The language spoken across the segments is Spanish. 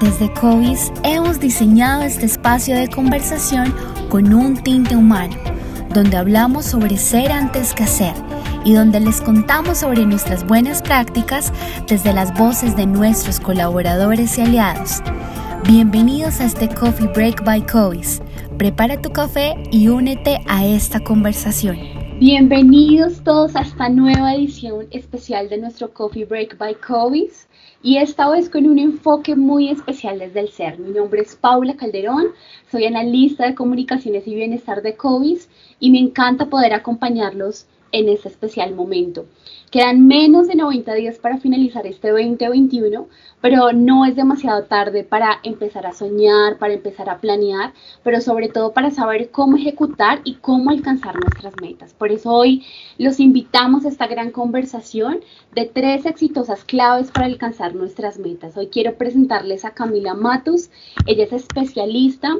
Desde COVIS hemos diseñado este espacio de conversación con un tinte humano, donde hablamos sobre ser antes que hacer y donde les contamos sobre nuestras buenas prácticas desde las voces de nuestros colaboradores y aliados. Bienvenidos a este Coffee Break by COVIS. Prepara tu café y únete a esta conversación. Bienvenidos todos a esta nueva edición especial de nuestro Coffee Break by COVIS y esta vez con un enfoque muy especial desde el ser. Mi nombre es Paula Calderón, soy analista de comunicaciones y bienestar de COVIS y me encanta poder acompañarlos en este especial momento. Quedan menos de 90 días para finalizar este 2021, pero no es demasiado tarde para empezar a soñar, para empezar a planear, pero sobre todo para saber cómo ejecutar y cómo alcanzar nuestras metas. Por eso hoy los invitamos a esta gran conversación de tres exitosas claves para alcanzar nuestras metas. Hoy quiero presentarles a Camila Matus. Ella es especialista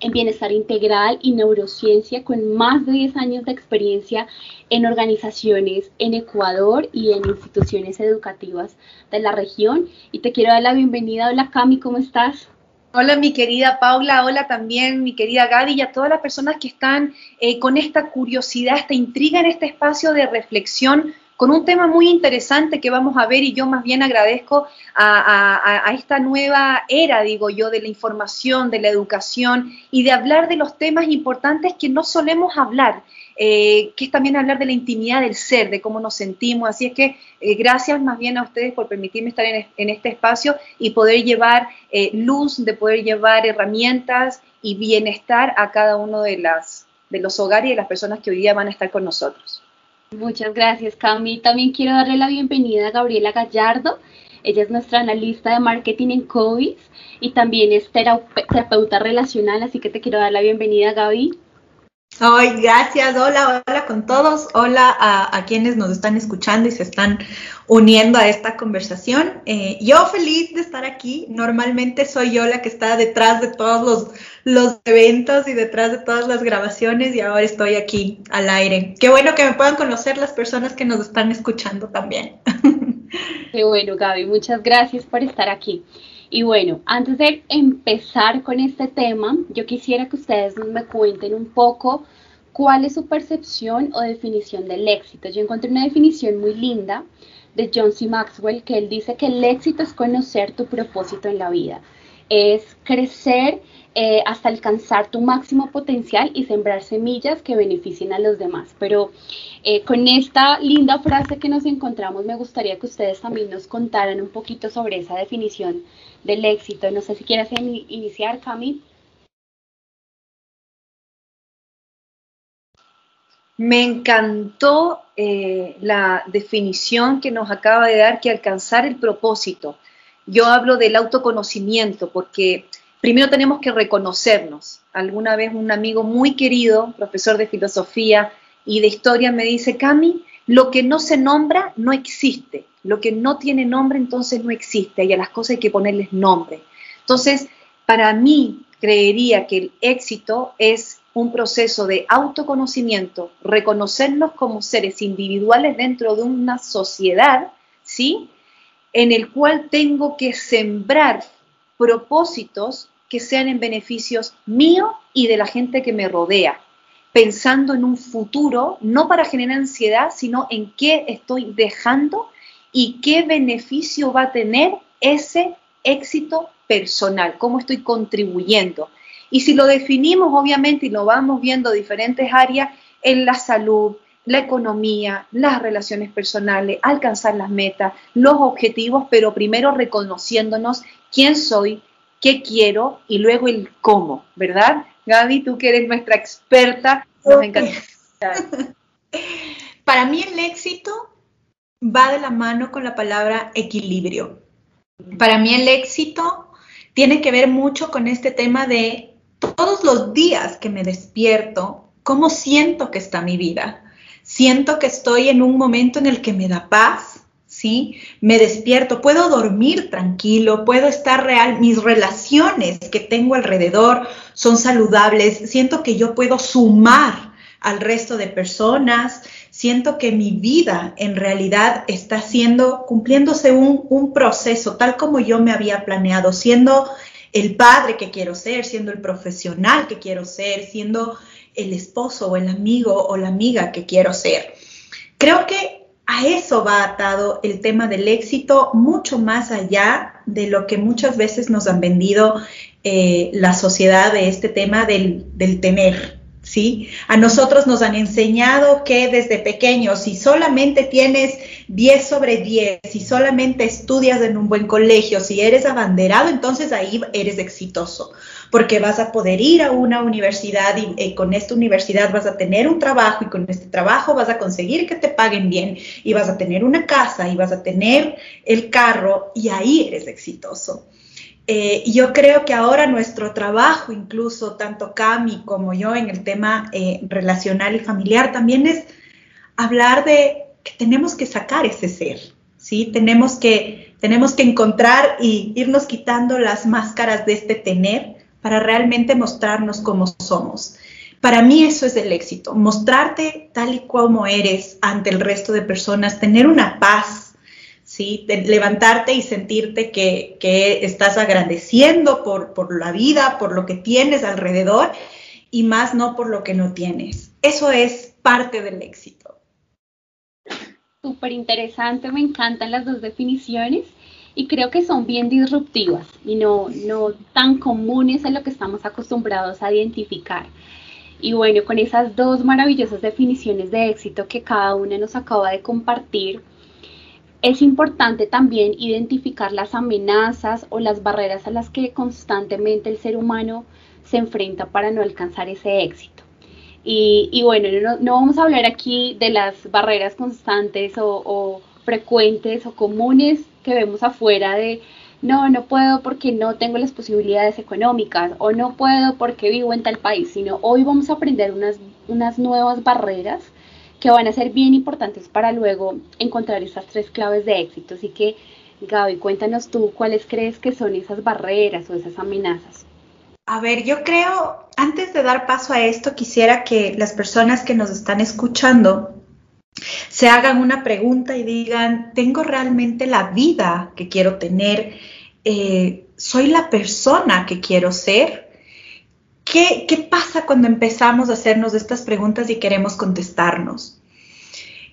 en bienestar integral y neurociencia con más de 10 años de experiencia en organizaciones en Ecuador y en instituciones educativas de la región. Y te quiero dar la bienvenida. Hola Cami, ¿cómo estás? Hola mi querida Paula, hola también mi querida Gaby y a todas las personas que están eh, con esta curiosidad, esta intriga en este espacio de reflexión con un tema muy interesante que vamos a ver y yo más bien agradezco a, esta nueva era, digo yo, de la información, de la educación y de hablar de los temas importantes que no solemos hablar. Eh, que es también hablar de la intimidad del ser, de cómo nos sentimos. Así es que eh, gracias más bien a ustedes por permitirme estar en, este espacio y poder llevar eh, luz, de poder llevar herramientas y bienestar a cada uno de, las, de los hogares y de las personas que hoy día van a estar con nosotros. Muchas gracias, Cami. También quiero darle la bienvenida a Gabriela Gallardo. Ella es nuestra analista de marketing en COVID y también es terapeuta relacional, así que te quiero dar la bienvenida, Gaby. Ay, gracias. Hola, hola con todos. Hola a, quienes nos están escuchando y se están uniendo a esta conversación. Eh, yo feliz de estar aquí. Normalmente soy yo la que está detrás de todos los, los eventos y detrás de todas las grabaciones y ahora estoy aquí al aire. Qué bueno que me puedan conocer las personas que nos están escuchando también. Qué bueno, Gaby. Muchas gracias por estar aquí. Y bueno, antes de empezar con este tema, yo quisiera que ustedes me cuenten un poco cuál es su percepción o definición del éxito. Yo encontré una definición muy linda de John C. Maxwell que él dice que el éxito es conocer tu propósito en la vida, es crecer eh, hasta alcanzar tu máximo potencial y sembrar semillas que beneficien a los demás. Pero eh, con esta linda frase que nos encontramos, me gustaría que ustedes también nos contaran un poquito sobre esa definición del éxito. No sé si quieres iniciar, Cami. Me encantó eh, la definición que nos acaba de dar que alcanzar el propósito. Yo hablo del autoconocimiento porque primero tenemos que reconocernos. Alguna vez un amigo muy querido, profesor de filosofía y de historia, me dice, Cami, lo que no se nombra no existe. Lo que no tiene nombre entonces no existe y a las cosas hay que ponerles nombre. Entonces, para mí, creería que el éxito es un proceso de autoconocimiento, reconocernos como seres individuales dentro de una sociedad, ¿sí? En el cual tengo que sembrar propósitos que sean en beneficios mío y de la gente que me rodea, pensando en un futuro, no para generar ansiedad, sino en qué estoy dejando y qué beneficio va a tener ese éxito personal, cómo estoy contribuyendo. Y si lo definimos, obviamente, y lo vamos viendo diferentes áreas, en la salud, la economía, las relaciones personales, alcanzar las metas, los objetivos, pero primero reconociéndonos quién soy, qué quiero y luego el cómo, ¿verdad? Gaby, tú que eres nuestra experta, nos encanta. Para mí el éxito va de la mano con la palabra equilibrio. Para mí el éxito tiene que ver mucho con este tema de todos los días que me despierto, cómo siento que está mi vida. Siento que estoy en un momento en el que me da paz, ¿sí? Me despierto, puedo dormir tranquilo, puedo estar real, mis relaciones que tengo alrededor son saludables, siento que yo puedo sumar al resto de personas, siento que mi vida en realidad está siendo, cumpliéndose un, un proceso tal como yo me había planeado, siendo el padre que quiero ser, siendo el profesional que quiero ser, siendo el esposo o el amigo o la amiga que quiero ser. Creo que a eso va atado el tema del éxito, mucho más allá de lo que muchas veces nos han vendido eh, la sociedad de este tema del, del tener, ¿sí? A nosotros nos han enseñado que desde pequeños, si solamente tienes 10 sobre 10, si solamente estudias en un buen colegio, si eres abanderado, entonces ahí eres exitoso, porque vas a poder ir a una universidad y eh, con esta universidad vas a tener un trabajo y con este trabajo vas a conseguir que te paguen bien y vas a tener una casa y vas a tener el carro y ahí eres exitoso. Eh, yo creo que ahora nuestro trabajo, incluso tanto Cami como yo en el tema eh, relacional y familiar, también es hablar de que tenemos que sacar ese ser, ¿sí? Tenemos que, tenemos que encontrar y irnos quitando las máscaras de este tener para realmente mostrarnos como somos. Para mí eso es el éxito, mostrarte tal y como eres ante el resto de personas, tener una paz ¿sí? levantarte y sentirte que, estás agradeciendo por, por, la vida, por lo que tienes alrededor y más no por lo que no tienes. Eso es parte del éxito. Súper interesante, me encantan las dos definiciones y creo que son bien disruptivas y no, no tan comunes a lo que estamos acostumbrados a identificar. Y bueno, con esas dos maravillosas definiciones de éxito que cada una nos acaba de compartir, es importante también identificar las amenazas o las barreras a las que constantemente el ser humano se enfrenta para no alcanzar ese éxito. Y, bueno, no, vamos a hablar aquí de las barreras constantes o, frecuentes o comunes que vemos afuera de no, no puedo porque no tengo las posibilidades económicas o no puedo porque vivo en tal país, sino hoy vamos a aprender unas, unas nuevas barreras que van a ser bien importantes para luego encontrar esas tres claves de éxito. Así que, Gaby, cuéntanos tú cuáles crees que son esas barreras o esas amenazas. A ver, yo creo, antes de dar paso a esto, quisiera que las personas que nos están escuchando se hagan una pregunta y digan, ¿tengo realmente la vida que quiero tener? Eh, ¿Soy la persona que quiero ser? ¿Qué, pasa cuando empezamos a hacernos estas preguntas y queremos contestarnos?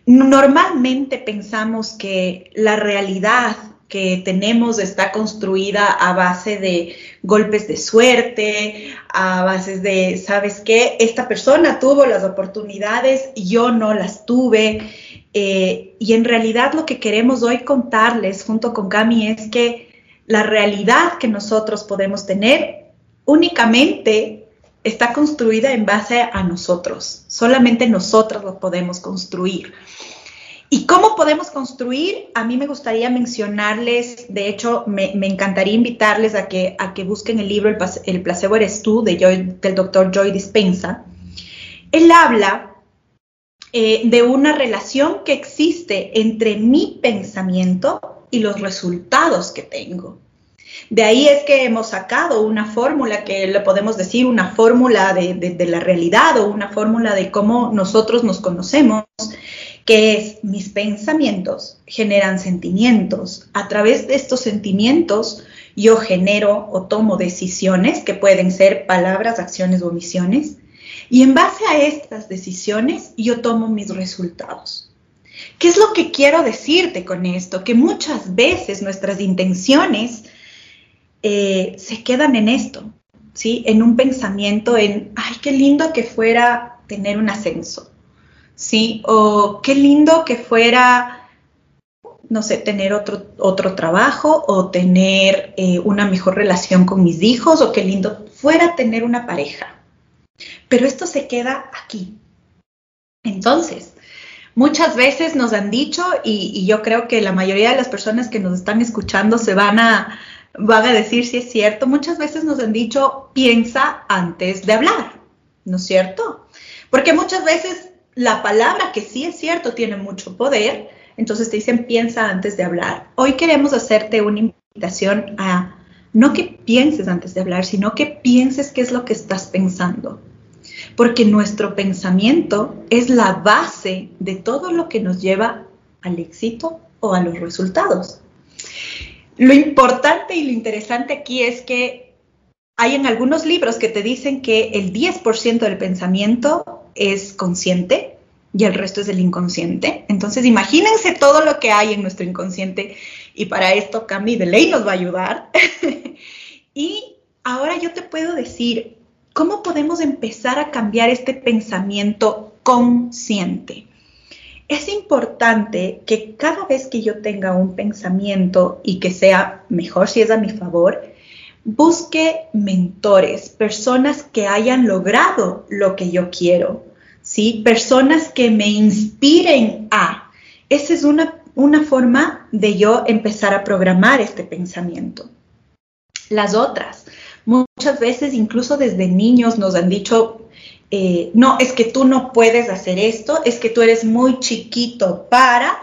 Normalmente pensamos que la realidad que tenemos está construida a base de golpes de suerte, a base de, ¿sabes qué? Esta persona tuvo las oportunidades, yo no las tuve. Eh, y en realidad lo que queremos hoy contarles junto con Cami es que la realidad que nosotros podemos tener únicamente está construida en base a nosotros. Solamente nosotros lo podemos construir. ¿Y cómo podemos construir? A mí me gustaría mencionarles, de hecho, me, encantaría invitarles a que, a que busquen el libro El, placebo eres tú de del doctor Joy Dispensa. Él habla eh, de una relación que existe entre mi pensamiento y los resultados que tengo. De ahí es que hemos sacado una fórmula que le podemos decir una fórmula de, la realidad o una fórmula de cómo nosotros nos conocemos, que es mis pensamientos generan sentimientos. A través de estos sentimientos yo genero o tomo decisiones que pueden ser palabras, acciones o omisiones. Y en base a estas decisiones yo tomo mis resultados. ¿Qué es lo que quiero decirte con esto? Que muchas veces nuestras intenciones eh, se quedan en esto, ¿sí? En un pensamiento en, ay, qué lindo que fuera tener un ascenso, ¿sí? O qué lindo que fuera, no sé, tener otro, otro trabajo o tener eh, una mejor relación con mis hijos o qué lindo fuera tener una pareja. Pero esto se queda aquí. Entonces, muchas veces nos han dicho, y, yo creo que la mayoría de las personas que nos están escuchando se van a, van a decir si es cierto. Muchas veces nos han dicho, piensa antes de hablar, ¿no es cierto? Porque muchas veces la palabra que sí es cierto tiene mucho poder, entonces te dicen, piensa antes de hablar. Hoy queremos hacerte una invitación a no que pienses antes de hablar, sino que pienses qué es lo que estás pensando. Porque nuestro pensamiento es la base de todo lo que nos lleva al éxito o a los resultados. Lo importante y lo interesante aquí es que hay en algunos libros que te dicen que el 10% del pensamiento es consciente y el resto es el inconsciente. Entonces, imagínense todo lo que hay en nuestro inconsciente y para esto Cami de ley nos va a ayudar. y ahora yo te puedo decir, ¿cómo podemos empezar a cambiar este pensamiento consciente? Es importante que cada vez que yo tenga un pensamiento y que sea mejor si es a mi favor, busque mentores, personas que hayan logrado lo que yo quiero, ¿sí? Personas que me inspiren a. Esa es una, una forma de yo empezar a programar este pensamiento. Las otras, muchas veces incluso desde niños nos han dicho, eh, no, es que tú no puedes hacer esto, es que tú eres muy chiquito para,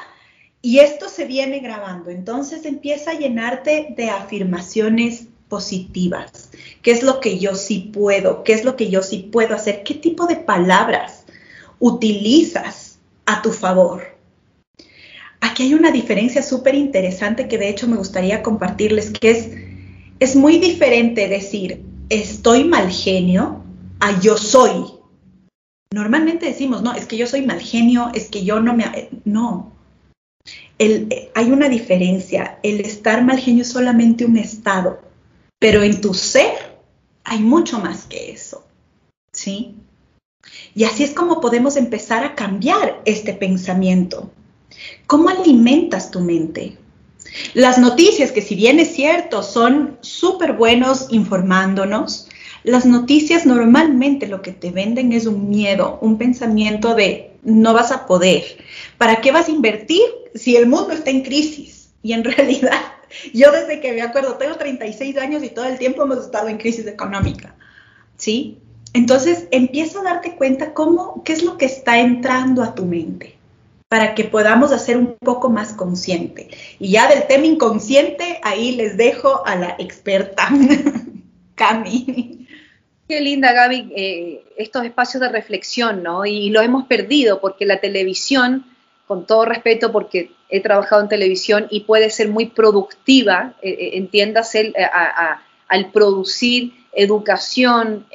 y esto se viene grabando. Entonces empieza a llenarte de afirmaciones positivas. ¿Qué es lo que yo sí puedo? ¿Qué es lo que yo sí puedo hacer? ¿Qué tipo de palabras utilizas a tu favor? Aquí hay una diferencia súper interesante que de hecho me gustaría compartirles, que es, es muy diferente decir estoy mal genio a yo soy Normalmente decimos, no, es que yo soy mal genio, es que yo no me... No. hay una diferencia. El estar mal genio es solamente un estado, pero en tu ser hay mucho más que eso. ¿Sí? Y así es como podemos empezar a cambiar este pensamiento. ¿Cómo alimentas tu mente? Las noticias, que si bien es cierto, son súper buenos informándonos, las noticias normalmente lo que te venden es un miedo, un pensamiento de no vas a poder. ¿Para qué vas a invertir si el mundo está en crisis? Y en realidad, yo desde que me acuerdo, tengo 36 años y todo el tiempo hemos estado en crisis económica. ¿Sí? Entonces, empieza a darte cuenta cómo, qué es lo que está entrando a tu mente para que podamos hacer un poco más consciente. Y ya del tema inconsciente, ahí les dejo a la experta, Cami. Qué linda, Gaby, eh, estos espacios de reflexión, ¿no? Y lo hemos perdido porque la televisión, con todo respeto, porque he trabajado en televisión y puede ser muy productiva, eh, eh, entiéndase, al producir educación,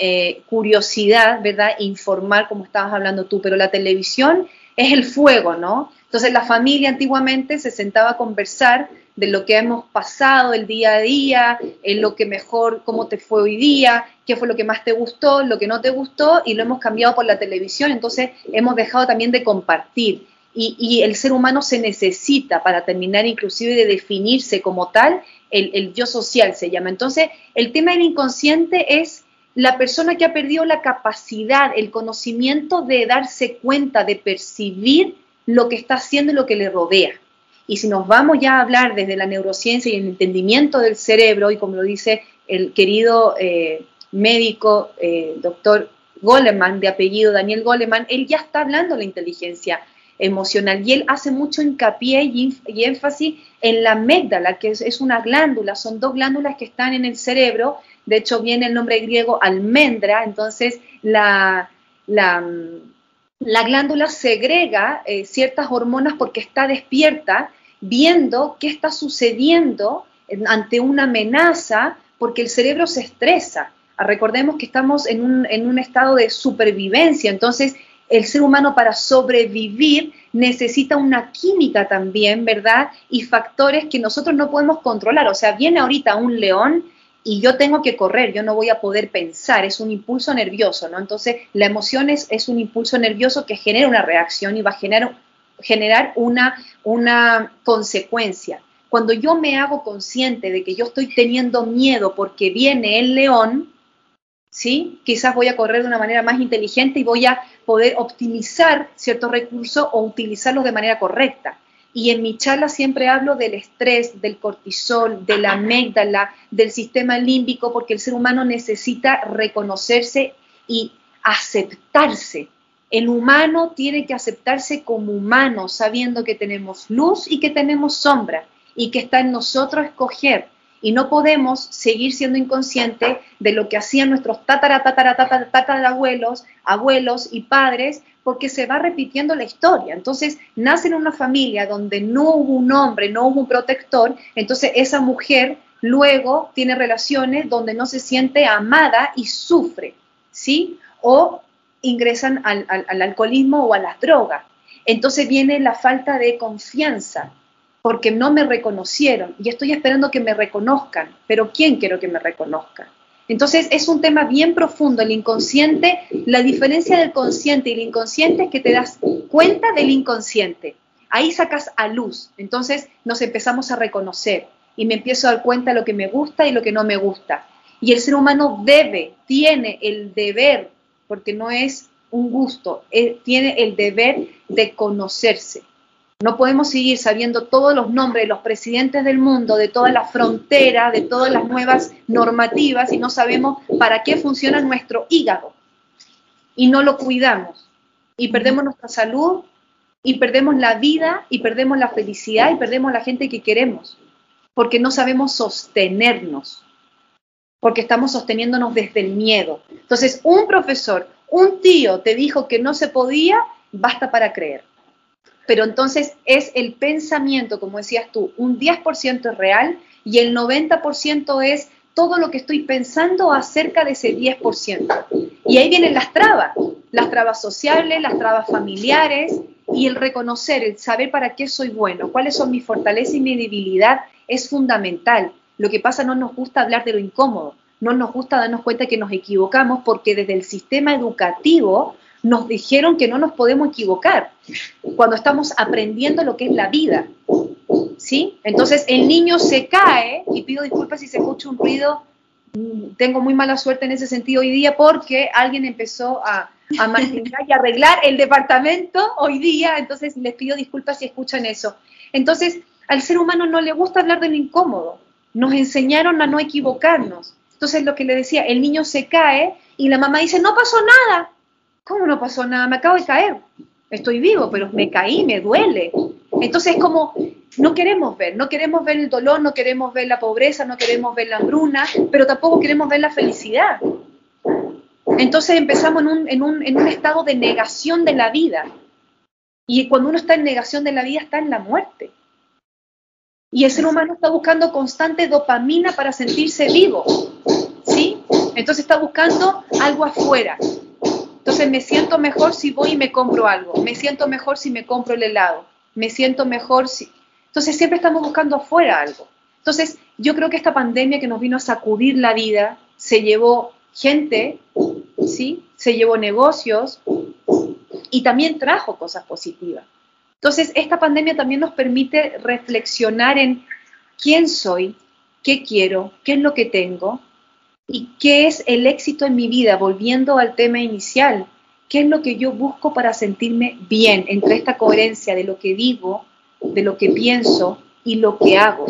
curiosidad, ¿verdad? Informar, como estabas hablando tú, pero la televisión es el fuego, ¿no? Entonces la familia antiguamente se sentaba a conversar de lo que hemos pasado el día a día, en lo que mejor, cómo te fue hoy día, qué fue lo que más te gustó, lo que no te gustó, y lo hemos cambiado por la televisión, entonces hemos dejado también de compartir. Y, el ser humano se necesita para terminar inclusive de definirse como tal, el, el yo social se llama. Entonces, el tema del inconsciente es la persona que ha perdido la capacidad, el conocimiento de darse cuenta, de percibir lo que está haciendo y lo que le rodea. Y si nos vamos ya a hablar desde la neurociencia y el entendimiento del cerebro, y como lo dice el querido eh, médico eh, doctor Goleman, de apellido Daniel Goleman, él ya está hablando de la inteligencia emocional y él hace mucho hincapié y, énfasis en la amígdala, que es, una glándula, son dos glándulas que están en el cerebro, de hecho viene el nombre griego almendra, entonces la, la la glándula segrega eh, ciertas hormonas porque está despierta, viendo qué está sucediendo ante una amenaza, porque el cerebro se estresa. Ah, recordemos que estamos en un, en un estado de supervivencia, entonces el ser humano para sobrevivir necesita una química también, ¿verdad? Y factores que nosotros no podemos controlar. O sea, viene ahorita un león y yo tengo que correr, yo no voy a poder pensar, es un impulso nervioso, ¿no? Entonces, la emoción es, un impulso nervioso que genera una reacción y va a generar, una, una consecuencia. Cuando yo me hago consciente de que yo estoy teniendo miedo porque viene el león, ¿sí? Quizás voy a correr de una manera más inteligente y voy a poder optimizar ciertos recursos o utilizarlos de manera correcta. Y en mi charla siempre hablo del estrés, del cortisol, de la amígdala, del sistema límbico, porque el ser humano necesita reconocerse y aceptarse. El humano tiene que aceptarse como humano, sabiendo que tenemos luz y que tenemos sombra, y que está en nosotros escoger. Y no podemos seguir siendo inconscientes de lo que hacían nuestros tatara, tatara, tatarabuelos, abuelos y padres, porque se va repitiendo la historia. Entonces, nace en una familia donde no hubo un hombre, no hubo un protector, entonces esa mujer luego tiene relaciones donde no se siente amada y sufre, ¿sí? O ingresan al, al alcoholismo o a las drogas. Entonces viene la falta de confianza, porque no me reconocieron y estoy esperando que me reconozcan, pero ¿quién quiero que me reconozca? Entonces es un tema bien profundo, el inconsciente, la diferencia del consciente y el inconsciente es que te das cuenta del inconsciente, ahí sacas a luz, entonces nos empezamos a reconocer y me empiezo a dar cuenta de lo que me gusta y lo que no me gusta. Y el ser humano debe, tiene el deber, porque no es un gusto, eh, tiene el deber de conocerse. No podemos seguir sabiendo todos los nombres de los presidentes del mundo, de todas las fronteras, de todas las nuevas normativas y no sabemos para qué funciona nuestro hígado. Y no lo cuidamos. Y perdemos nuestra salud, y perdemos la vida, y perdemos la felicidad, y perdemos la gente que queremos. Porque no sabemos sostenernos. Porque estamos sosteniéndonos desde el miedo. Entonces, un profesor, un tío te dijo que no se podía, basta para creer pero entonces es el pensamiento, como decías tú, un 10% es real y el 90% es todo lo que estoy pensando acerca de ese 10%. Y ahí vienen las trabas, las trabas sociales, las trabas familiares y el reconocer, el saber para qué soy bueno, cuáles son mis fortalezas y mi debilidad es fundamental. Lo que pasa no nos gusta hablar de lo incómodo, no nos gusta darnos cuenta que nos equivocamos porque desde el sistema educativo nos dijeron que no nos podemos equivocar cuando estamos aprendiendo lo que es la vida. ¿Sí? Entonces el niño se cae, y pido disculpas si se escucha un ruido, mm, tengo muy mala suerte en ese sentido hoy día porque alguien empezó a, a y arreglar el departamento hoy día, entonces les pido disculpas si escuchan eso. Entonces, al ser humano no le gusta hablar de lo incómodo, nos enseñaron a no equivocarnos. Entonces, lo que le decía, el niño se cae y la mamá dice, no pasó nada, ¿Cómo no pasó nada? Me acabo de caer. Estoy vivo, pero me caí, me duele. Entonces es como, no queremos ver, no queremos ver el dolor, no queremos ver la pobreza, no queremos ver la hambruna, pero tampoco queremos ver la felicidad. Entonces empezamos en un, estado de negación de la vida. Y cuando uno está en negación de la vida, está en la muerte. Y el ser humano está buscando constante dopamina para sentirse vivo. ¿Sí? Entonces está buscando algo afuera. Entonces me siento mejor si voy y me compro algo, me siento mejor si me compro el helado, me siento mejor si... Entonces siempre estamos buscando afuera algo. Entonces yo creo que esta pandemia que nos vino a sacudir la vida se llevó gente, ¿sí? Se llevó negocios y también trajo cosas positivas. Entonces esta pandemia también nos permite reflexionar en quién soy, qué quiero, qué es lo que tengo, ¿Y qué es el éxito en mi vida? Volviendo al tema inicial, ¿qué es lo que yo busco para sentirme bien entre esta coherencia de lo que digo, de lo que pienso y lo que hago?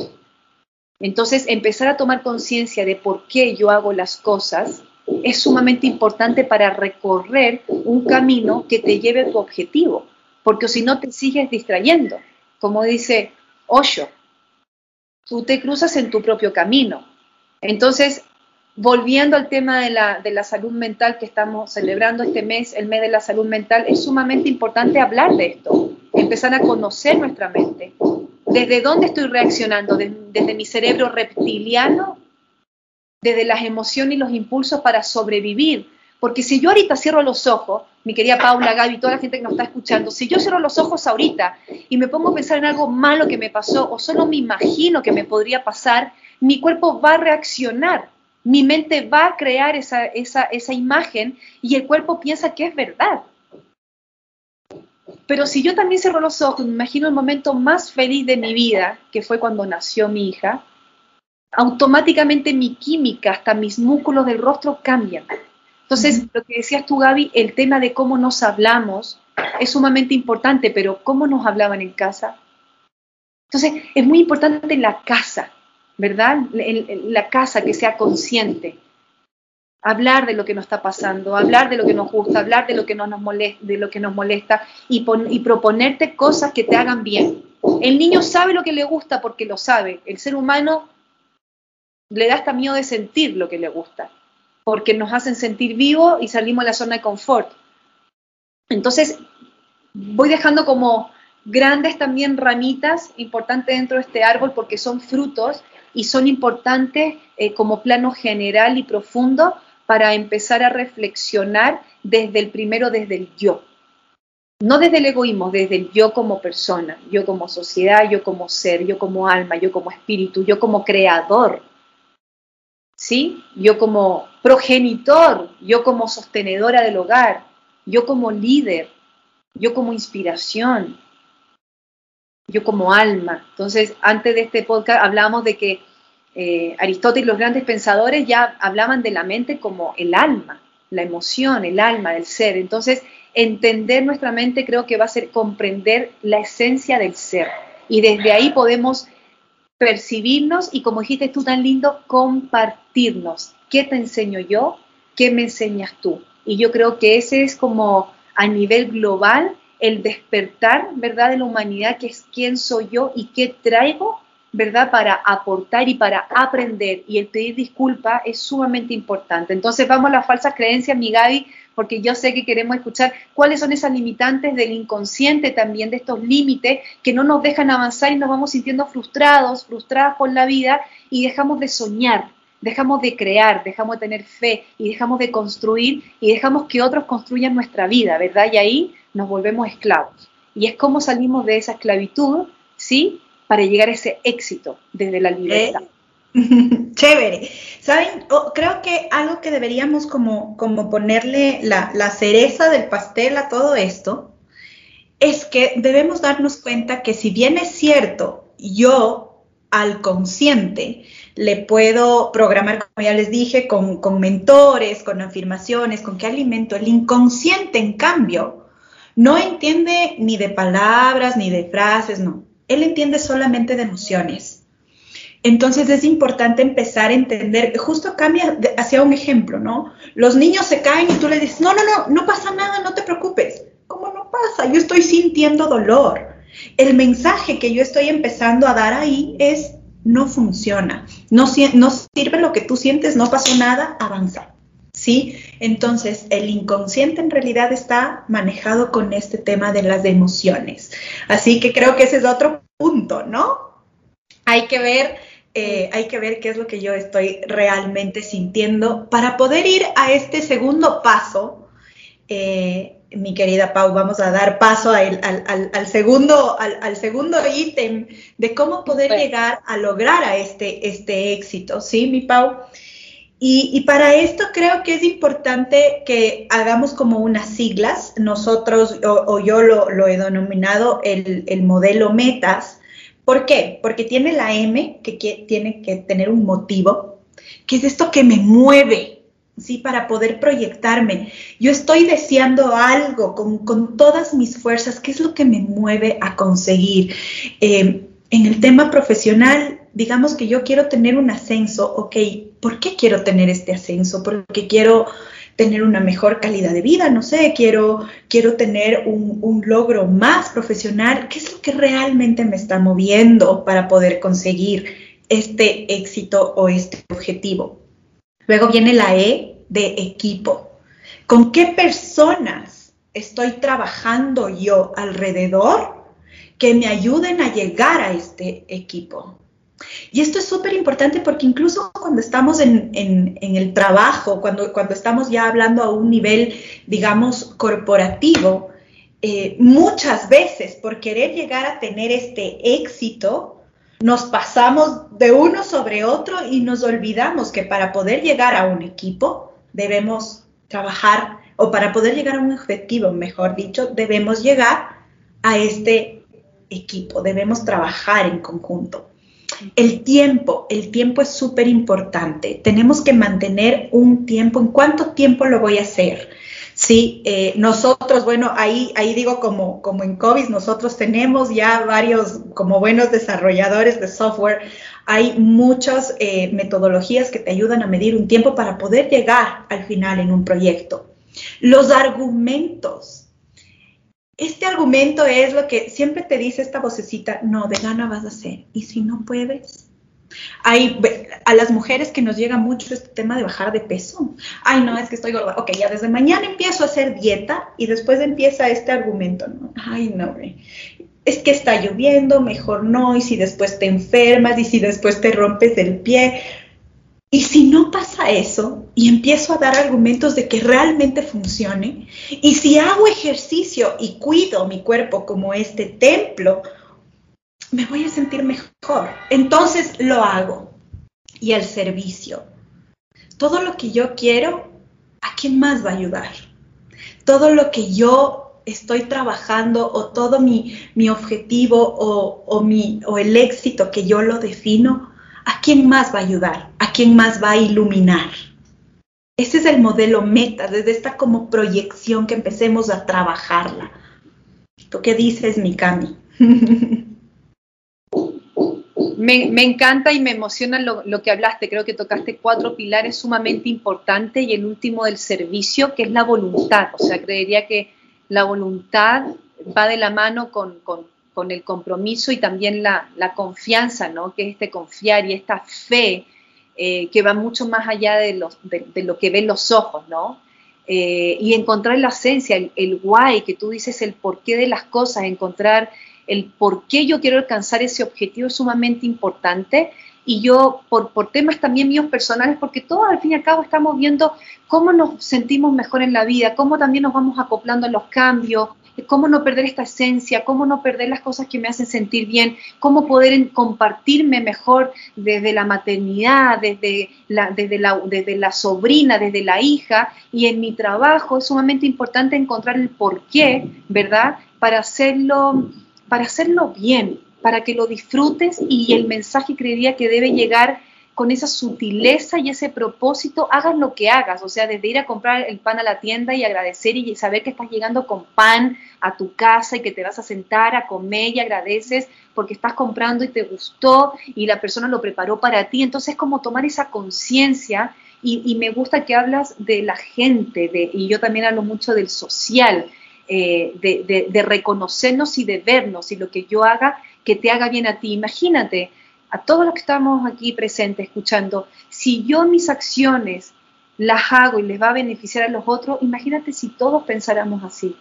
Entonces, empezar a tomar conciencia de por qué yo hago las cosas es sumamente importante para recorrer un camino que te lleve a tu objetivo, porque si no te sigues distrayendo. Como dice Osho, tú te cruzas en tu propio camino. Entonces, volviendo al tema de la, de la, salud mental que estamos celebrando este mes, el mes de la salud mental, es sumamente importante hablar de esto, empezar a conocer nuestra mente. ¿Desde dónde estoy reaccionando? ¿Desde, mi cerebro reptiliano? ¿Desde las emociones y los impulsos para sobrevivir? Porque si yo ahorita cierro los ojos, mi querida Paula, Gaby, toda la gente que nos está escuchando, si yo cierro los ojos ahorita y me pongo a pensar en algo malo que me pasó o solo me imagino que me podría pasar, mi cuerpo va a reaccionar mi mente va a crear esa, esa, imagen y el cuerpo piensa que es verdad. Pero si yo también cierro los ojos, me imagino el momento más feliz de mi vida, que fue cuando nació mi hija, automáticamente mi química, hasta mis músculos del rostro cambian. Entonces, lo que decías tú, Gaby, el tema de cómo nos hablamos es sumamente importante, pero ¿cómo nos hablaban en casa? Entonces, es muy importante en la casa. ¿Verdad? la casa que sea consciente. Hablar de lo que nos está pasando, hablar de lo que nos gusta, hablar de lo que no nos molesta, de lo que nos molesta y, proponerte cosas que te hagan bien. El niño sabe lo que le gusta porque lo sabe. El ser humano le da hasta miedo de sentir lo que le gusta, porque nos hacen sentir vivos y salimos de la zona de confort. Entonces, voy dejando como grandes también ramitas importantes dentro de este árbol porque son frutos y son importantes eh, como plano general y profundo para empezar a reflexionar desde el primero, desde el yo. No desde el egoísmo, desde el yo como persona, yo como sociedad, yo como ser, yo como alma, yo como espíritu, yo como creador. ¿Sí? Yo como progenitor, yo como sostenedora del hogar, yo como líder, yo como inspiración, yo como alma. Entonces, antes de este podcast hablábamos de que eh, Aristóteles los grandes pensadores ya hablaban de la mente como el alma, la emoción, el alma, el ser. Entonces, entender nuestra mente creo que va a ser comprender la esencia del ser. Y desde ahí podemos percibirnos y, como dijiste tú tan lindo, compartirnos. ¿Qué te enseño yo? ¿Qué me enseñas tú? Y yo creo que ese es como a nivel global el despertar, ¿verdad?, de la humanidad, que es quién soy yo y qué traigo, ¿verdad?, para aportar y para aprender. Y el pedir disculpa es sumamente importante. Entonces vamos a las falsas creencias, mi Gaby, porque yo sé que queremos escuchar cuáles son esas limitantes del inconsciente también, de estos límites que no nos dejan avanzar y nos vamos sintiendo frustrados, frustradas por la vida y dejamos de soñar, dejamos de crear, dejamos de tener fe y dejamos de construir y dejamos que otros construyan nuestra vida, ¿verdad? Y ahí nos volvemos esclavos. Y es como salimos de esa esclavitud, ¿sí? Para llegar a ese éxito desde la libertad. Eh, chévere. Saben, oh, creo que algo que deberíamos como, como ponerle la, la cereza del pastel a todo esto es que debemos darnos cuenta que si bien es cierto, yo al consciente le puedo programar, como ya les dije, con, con mentores, con afirmaciones, con qué alimento, el inconsciente, en cambio, no entiende ni de palabras, ni de frases, no. Él entiende solamente de emociones. Entonces es importante empezar a entender, justo cambia hacia un ejemplo, ¿no? Los niños se caen y tú le dices, no, no, no, no pasa nada, no te preocupes. ¿Cómo no pasa? Yo estoy sintiendo dolor. El mensaje que yo estoy empezando a dar ahí es, no funciona, no, no sirve lo que tú sientes, no pasó nada, avanza. ¿Sí? Entonces, el inconsciente en realidad está manejado con este tema de las emociones. Así que creo que ese es otro punto, ¿no? Hay que ver, eh, hay que ver qué es lo que yo estoy realmente sintiendo para poder ir a este segundo paso. Eh, mi querida Pau, vamos a dar paso al, segundo, al, segundo ítem de cómo poder llegar a lograr a este, este éxito, ¿sí, mi Pau? Y, para esto creo que es importante que hagamos como unas siglas. Nosotros, o, yo lo, he denominado el, modelo metas. ¿Por qué? Porque tiene la M, que, tiene que tener un motivo, que es esto que me mueve, ¿sí? Para poder proyectarme. Yo estoy deseando algo con, todas mis fuerzas. ¿Qué es lo que me mueve a conseguir? Eh, en el tema profesional, digamos que yo quiero tener un ascenso, ok, ¿por qué quiero tener este ascenso? Porque quiero tener una mejor calidad de vida, no sé, quiero, quiero tener un, un, logro más profesional. ¿Qué es lo que realmente me está moviendo para poder conseguir este éxito o este objetivo? Luego viene la E de equipo. ¿Con qué personas estoy trabajando yo alrededor que me ayuden a llegar a este equipo? Y esto es súper importante porque incluso cuando estamos en, el trabajo, cuando, estamos ya hablando a un nivel, digamos, corporativo, eh, muchas veces por querer llegar a tener este éxito, nos pasamos de uno sobre otro y nos olvidamos que para poder llegar a un equipo debemos trabajar, o para poder llegar a un objetivo, mejor dicho, debemos llegar a este equipo, debemos trabajar en conjunto. El tiempo, el tiempo es súper importante. Tenemos que mantener un tiempo. ¿En cuánto tiempo lo voy a hacer? Sí, eh, nosotros, bueno, ahí, ahí digo como, como en COVID, nosotros tenemos ya varios, como buenos desarrolladores de software, hay muchas eh, metodologías que te ayudan a medir un tiempo para poder llegar al final en un proyecto. Los argumentos, este argumento es lo que siempre te dice esta vocecita, no, de gana vas a hacer. Y si no puedes, Hay a las mujeres que nos llega mucho este tema de bajar de peso. Ay, no, es que estoy gorda. Ok, ya desde mañana empiezo a hacer dieta y después empieza este argumento, ¿no? Ay, no, es que está lloviendo, mejor no, y si después te enfermas, y si después te rompes el pie. Y si no pasa eso y empiezo a dar argumentos de que realmente funcione, y si hago ejercicio y cuido mi cuerpo como este templo, me voy a sentir mejor. Entonces lo hago. Y el servicio. Todo lo que yo quiero, ¿a quién más va a ayudar? Todo lo que yo estoy trabajando o todo mi, objetivo o, o, mi, o el éxito que yo lo defino, ¿a quién más va a ayudar? ¿A quién más va a iluminar? Ese es el modelo meta, desde esta como proyección que empecemos a trabajarla. ¿Tú qué dices, Mikami? Me, encanta y me emociona lo, que hablaste. Creo que tocaste cuatro pilares sumamente importantes y el último del servicio, que es la voluntad. O sea, creería que la voluntad va de la mano con, el compromiso y también la, confianza, ¿no? Que es este confiar y esta fe eh, que va mucho más allá de, lo que ven los ojos, ¿no? Eh, y encontrar la esencia, el, el why, que tú dices el porqué de las cosas, encontrar el por qué yo quiero alcanzar ese objetivo es sumamente importante y yo por, por, temas también míos personales, porque todos al fin y al cabo estamos viendo cómo nos sentimos mejor en la vida, cómo también nos vamos acoplando a los cambios, cómo no perder esta esencia, cómo no perder las cosas que me hacen sentir bien, cómo poder compartirme mejor desde la maternidad, desde la, sobrina, desde la hija, y en mi trabajo es sumamente importante encontrar el por qué, ¿verdad? Para hacerlo para hacerlo bien, para que lo disfrutes y el mensaje creería que debe llegar con esa sutileza y ese propósito, hagas lo que hagas, o sea, desde ir a comprar el pan a la tienda y agradecer y saber que estás llegando con pan a tu casa y que te vas a sentar a comer y agradeces porque estás comprando y te gustó y la persona lo preparó para ti, entonces como tomar esa conciencia y, me gusta que hablas de la gente de, y yo también hablo mucho del social, eh, de, reconocernos y de vernos y lo que yo haga que te haga bien a ti. Imagínate, a todos los que estamos aquí presentes escuchando, si yo mis acciones las hago y les va a beneficiar a los otros, imagínate si todos pensáramos así.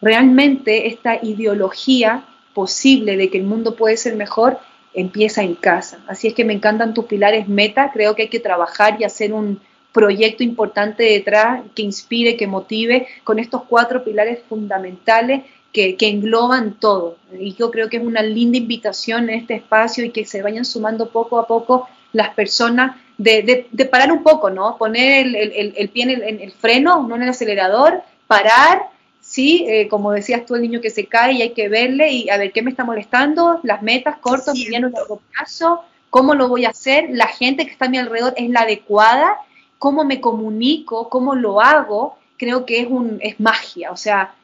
Realmente esta ideología posible de que el mundo puede ser mejor empieza en casa. Así es que me encantan tus pilares meta, creo que hay que trabajar y hacer un, proyecto importante detrás que inspire, que motive, con estos cuatro pilares fundamentales que, engloban todo. Y yo creo que es una linda invitación en este espacio y que se vayan sumando poco a poco las personas de, parar un poco, ¿no? Poner el, pie en el, freno, no en el acelerador, parar, sí, eh, como decías tú, el niño que se cae y hay que verle y a ver qué me está molestando, las metas, corto, mediano y largo plazo, cómo lo voy a hacer, la gente que está a mi alrededor es la adecuada cómo me comunico, cómo lo hago, creo que es, un, es magia, o sea,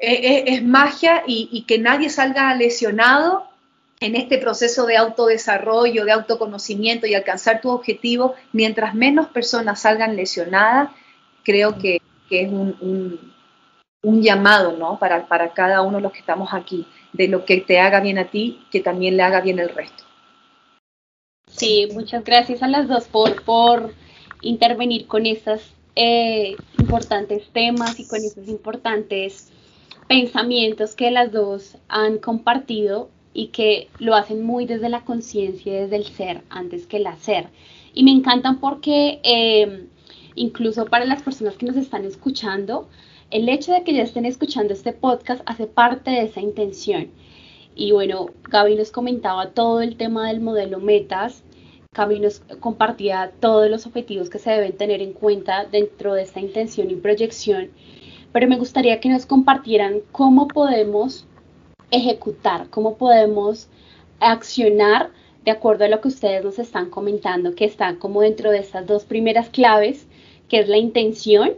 e, e, es, magia y, que nadie salga lesionado en este proceso de autodesarrollo, de autoconocimiento y alcanzar tu objetivo, mientras menos personas salgan lesionadas, creo que, es un, llamado ¿no? para, cada uno de los que estamos aquí, de lo que te haga bien a ti, que también le haga bien el resto. Sí, muchas gracias a las dos por, por intervenir con estos eh, importantes temas y con esos importantes pensamientos que las dos han compartido y que lo hacen muy desde la conciencia, desde el ser, antes que el hacer. Y me encantan porque eh, incluso para las personas que nos están escuchando, el hecho de que ya estén escuchando este podcast hace parte de esa intención. Y bueno, Gaby nos comentaba todo el tema del modelo metas, Cami nos compartía todos los objetivos que se deben tener en cuenta dentro de esta intención y proyección, pero me gustaría que nos compartieran cómo podemos ejecutar, cómo podemos accionar de acuerdo a lo que ustedes nos están comentando, que está como dentro de estas dos primeras claves, que es la intención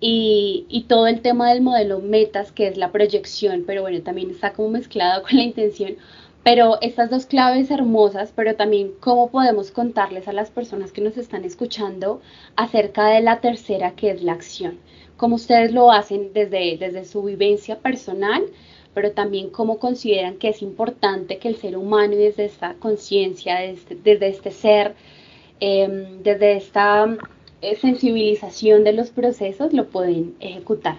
y, y, todo el tema del modelo metas, que es la proyección, pero bueno, también está como mezclado con la intención, pero estas dos claves hermosas, pero también cómo podemos contarles a las personas que nos están escuchando acerca de la tercera, que es la acción. Cómo ustedes lo hacen desde, desde su vivencia personal, pero también cómo consideran que es importante que el ser humano y desde esta conciencia, desde, desde, este ser, em, desde esta eh, sensibilización de los procesos, lo pueden ejecutar.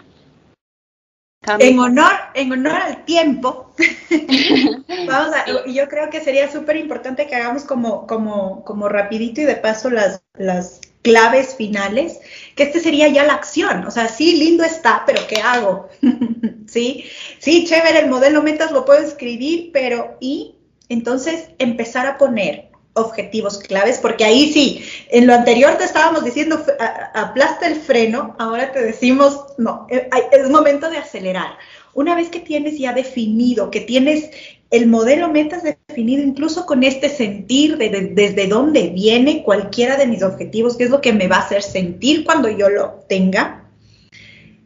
En honor, en honor al tiempo, vamos a, yo creo que sería súper importante que hagamos como, como, como rapidito y de paso las, las claves finales, que este sería ya la acción. O sea, sí, lindo está, pero ¿qué hago? sí, sí, chévere, el modelo metas lo puedo escribir, pero y entonces empezar a poner objetivos claves, porque ahí sí, en lo anterior te estábamos diciendo aplasta el freno, ahora te decimos, no, eh, es momento de acelerar. Una vez que tienes ya definido, que tienes el modelo metas definido incluso con este sentir de, desde dónde viene cualquiera de mis objetivos, qué es lo que me va a hacer sentir cuando yo lo tenga,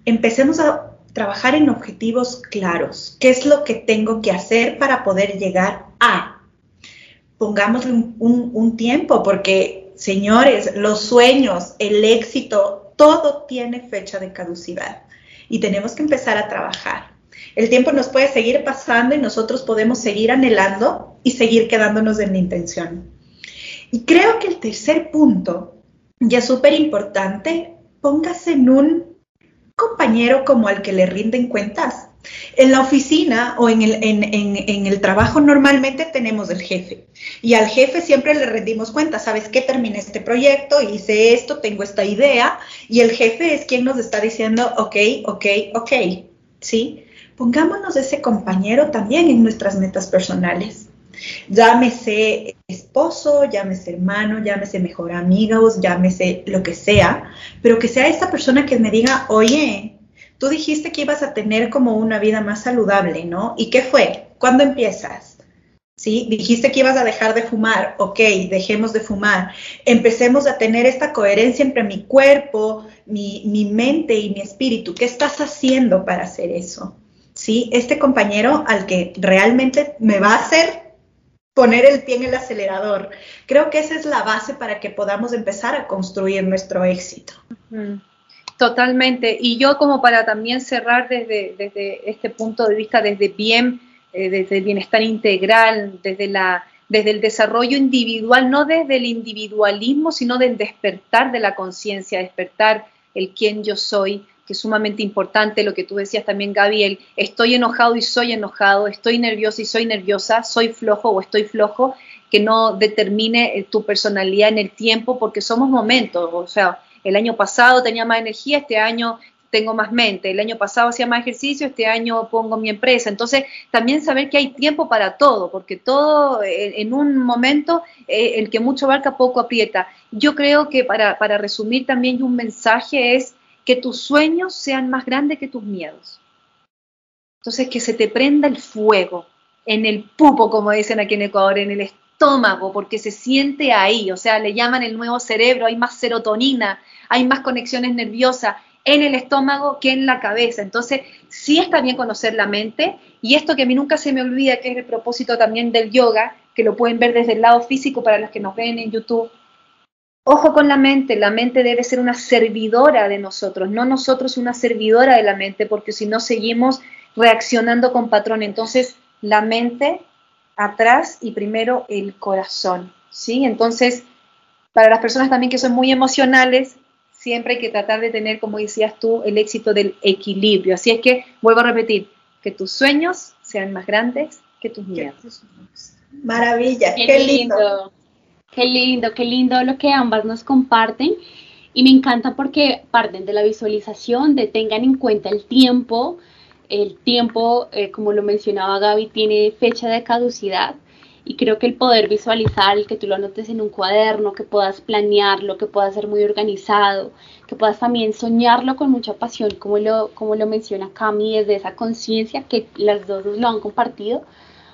empecemos a trabajar en objetivos claros. ¿Qué es lo que tengo que hacer para poder llegar a? pongamos un, tiempo, porque señores, los sueños, el éxito, todo tiene fecha de caducidad y tenemos que empezar a trabajar. El tiempo nos puede seguir pasando y nosotros podemos seguir anhelando y seguir quedándonos en la intención. Y creo que el tercer punto, ya súper importante, póngase en un compañero como al que le rinden cuentas. En la oficina o en el, trabajo normalmente tenemos el jefe y al jefe siempre le rendimos cuenta, ¿sabes qué? Terminé este proyecto, hice esto, tengo esta idea y el jefe es quien nos está diciendo, ok, ok, ok, ¿sí? Pongámonos ese compañero también en nuestras metas personales. Llámese esposo, llámese hermano, llámese mejor amigos, llámese lo que sea, pero que sea esta persona que me diga, oye, Tú dijiste que ibas a tener como una vida más saludable, ¿no? ¿Y qué fue? ¿Cuándo empiezas? ¿Sí? Dijiste que ibas a dejar de fumar, ok, dejemos de fumar. Empecemos a tener esta coherencia entre mi cuerpo, mi, mi mente y mi espíritu. ¿Qué estás haciendo para hacer eso? ¿Sí? Este compañero al que realmente me va a hacer poner el pie en el acelerador. Creo que esa es la base para que podamos empezar a construir nuestro éxito. Totalmente. Y yo como para también cerrar desde, desde este punto de vista, desde bien, eh, desde el bienestar integral, desde, la, desde el desarrollo individual, no desde el individualismo, sino del despertar de la conciencia, despertar el quién yo soy, que es sumamente importante, lo que tú decías también, Gabriel, estoy enojado y soy enojado, estoy nervioso y soy nerviosa, soy flojo o estoy flojo, que no determine eh, tu personalidad en el tiempo, porque somos momentos, o sea, el año pasado tenía más energía, este año tengo más mente, el año pasado hacía más ejercicio, este año pongo mi empresa. Entonces, también saber que hay tiempo para todo, porque todo eh, en un momento, eh, el que mucho abarca, poco aprieta. Yo creo que para, para resumir también un mensaje es que tus sueños sean más grandes que tus miedos. Entonces, que se te prenda el fuego en el pupo, como dicen aquí en Ecuador, en el estómago, porque se siente ahí, o sea, le llaman el nuevo cerebro, hay más serotonina, hay más conexiones nerviosas en el estómago que en la cabeza. Entonces, sí está bien conocer la mente y esto que a mí nunca se me olvida, que es el propósito también del yoga, que lo pueden ver desde el lado físico para los que nos ven en YouTube. Ojo con la mente, la mente debe ser una servidora de nosotros, no nosotros una servidora de la mente, porque si no seguimos reaccionando con patrón. Entonces, la mente atrás y primero el corazón, ¿sí? Entonces, para las personas también que son muy emocionales, siempre hay que tratar de tener, como decías tú, el éxito del equilibrio. Así es que, vuelvo a repetir, que tus sueños sean más grandes que tus miedos. Maravilla, qué, lindo. Qué lindo, qué lindo lo que ambas nos comparten. Y me encanta porque parten de la visualización, de tengan en cuenta el tiempo, el tiempo, eh, como lo mencionaba Gaby, tiene fecha de caducidad y creo que el poder visualizar, el que tú lo anotes en un cuaderno, que puedas planearlo, que puedas ser muy organizado, que puedas también soñarlo con mucha pasión, como lo, como lo menciona Cami, desde esa conciencia que las dos lo han compartido,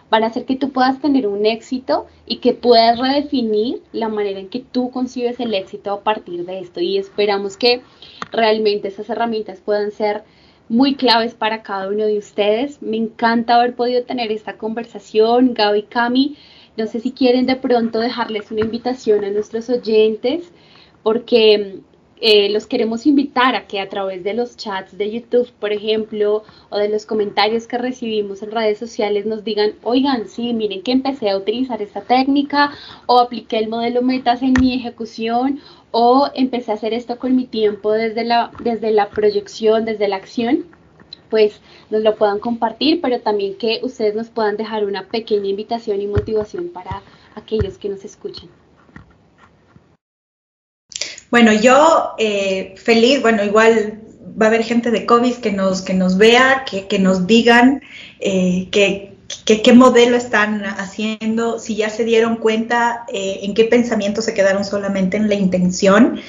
van a hacer que tú puedas tener un éxito y que puedas redefinir la manera en que tú concibes el éxito a partir de esto. Y esperamos que realmente esas herramientas puedan ser muy claves para cada uno de ustedes. Me encanta haber podido tener esta conversación, Gaby Cami. No sé si quieren de pronto dejarles una invitación a nuestros oyentes, porque eh, los queremos invitar a que a través de los chats de YouTube, por ejemplo, o de los comentarios que recibimos en redes sociales, nos digan, oigan, sí, miren que empecé a utilizar esta técnica, o apliqué el modelo metas en mi ejecución, o empecé a hacer esto con mi tiempo desde la, desde la proyección, desde la acción pues nos lo puedan compartir, pero también que ustedes nos puedan dejar una pequeña invitación y motivación para aquellos que nos escuchen. Bueno, yo eh, feliz, bueno, igual va a haber gente de COVID que nos, que nos vea, que, nos digan eh, que, qué modelo están haciendo, si ya se dieron cuenta eh, en qué pensamiento se quedaron solamente en la intención.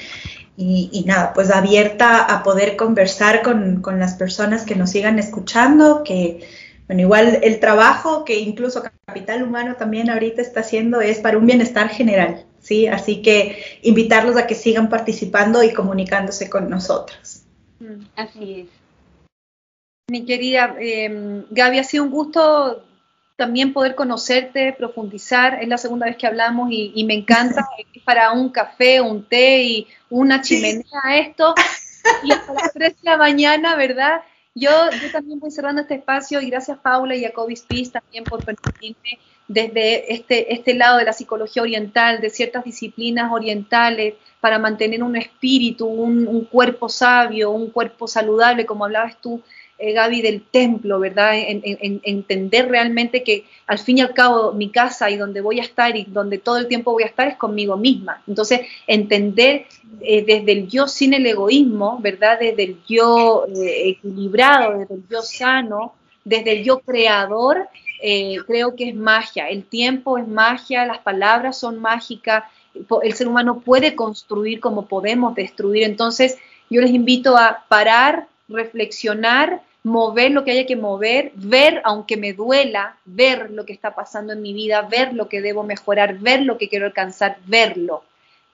Y, nada, pues abierta a poder conversar con, con, las personas que nos sigan escuchando, que, bueno, igual el trabajo que incluso Capital Humano también ahorita está haciendo es para un bienestar general. ¿Sí? Así que invitarlos a que sigan participando y comunicándose con nosotros. Mm, así es. Mi querida eh, Gaby, ha sido un gusto también poder conocerte, profundizar. Es la segunda vez que hablamos y, me encanta. Es para un café, un té y una chimenea esto. Y hasta las 3 de la mañana, ¿verdad? Yo, yo también voy cerrando este espacio y gracias Paula y a Kobe también por permitirme desde este, este lado de la psicología oriental, de ciertas disciplinas orientales, para mantener un espíritu, un, cuerpo sabio, un cuerpo saludable, como hablabas tú, eh, Gaby, del templo, ¿verdad? En, entender realmente que al fin y al cabo mi casa y donde voy a estar y donde todo el tiempo voy a estar es conmigo misma. Entonces, entender eh, desde el yo sin el egoísmo, ¿verdad? Desde el yo eh, equilibrado, desde el yo sano, desde el yo creador, eh, creo que es magia. El tiempo es magia, las palabras son mágicas, el ser humano puede construir como podemos destruir. Entonces, yo les invito a parar, reflexionar, mover lo que haya que mover, ver, aunque me duela, ver lo que está pasando en mi vida, ver lo que debo mejorar, ver lo que quiero alcanzar, verlo.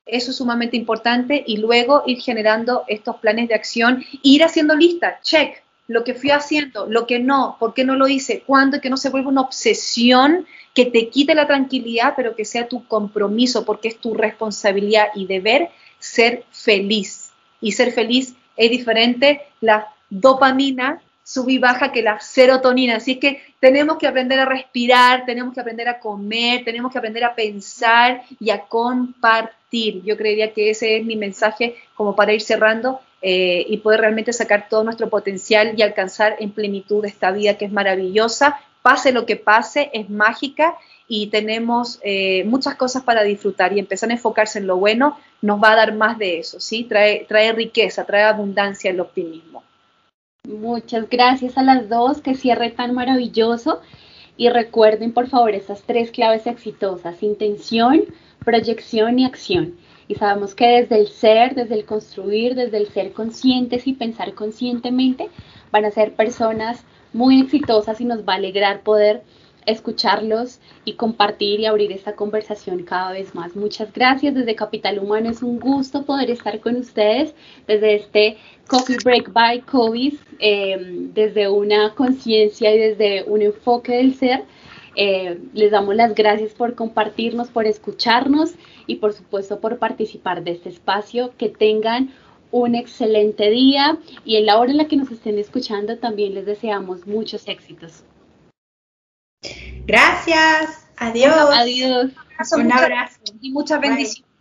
Eso es sumamente importante y luego ir generando estos planes de acción, ir haciendo lista, check, lo que fui haciendo, lo que no, por qué no lo hice, cuándo, que no se vuelva una obsesión que te quite la tranquilidad, pero que sea tu compromiso, porque es tu responsabilidad y deber ser feliz. Y ser feliz es diferente la dopamina sub y baja que la serotonina. Así que tenemos que aprender a respirar, tenemos que aprender a comer, tenemos que aprender a pensar y a compartir. Yo creería que ese es mi mensaje como para ir cerrando eh, y poder realmente sacar todo nuestro potencial y alcanzar en plenitud esta vida que es maravillosa. Pase lo que pase, es mágica y tenemos eh, muchas cosas para disfrutar y empezar a enfocarse en lo bueno nos va a dar más de eso, ¿sí? Trae, trae riqueza, trae abundancia el optimismo. Muchas gracias a las dos, que cierre tan maravilloso. Y recuerden, por favor, esas tres claves exitosas, intención, proyección y acción. Y sabemos que desde el ser, desde el construir, desde el ser conscientes y pensar conscientemente, van a ser personas muy exitosas y nos va a alegrar poder escucharlos y compartir y abrir esta conversación cada vez más. Muchas gracias desde Capital Humano. Es un gusto poder estar con ustedes desde este Coffee Break by COVID, eh, desde una conciencia y desde un enfoque del ser eh, les damos las gracias por compartirnos, por escucharnos y por supuesto por participar de este espacio. Que tengan un excelente día y en la hora en la que nos estén escuchando también les deseamos muchos éxitos. Gracias. Adiós. Adiós. Un abrazo, y muchas bendiciones.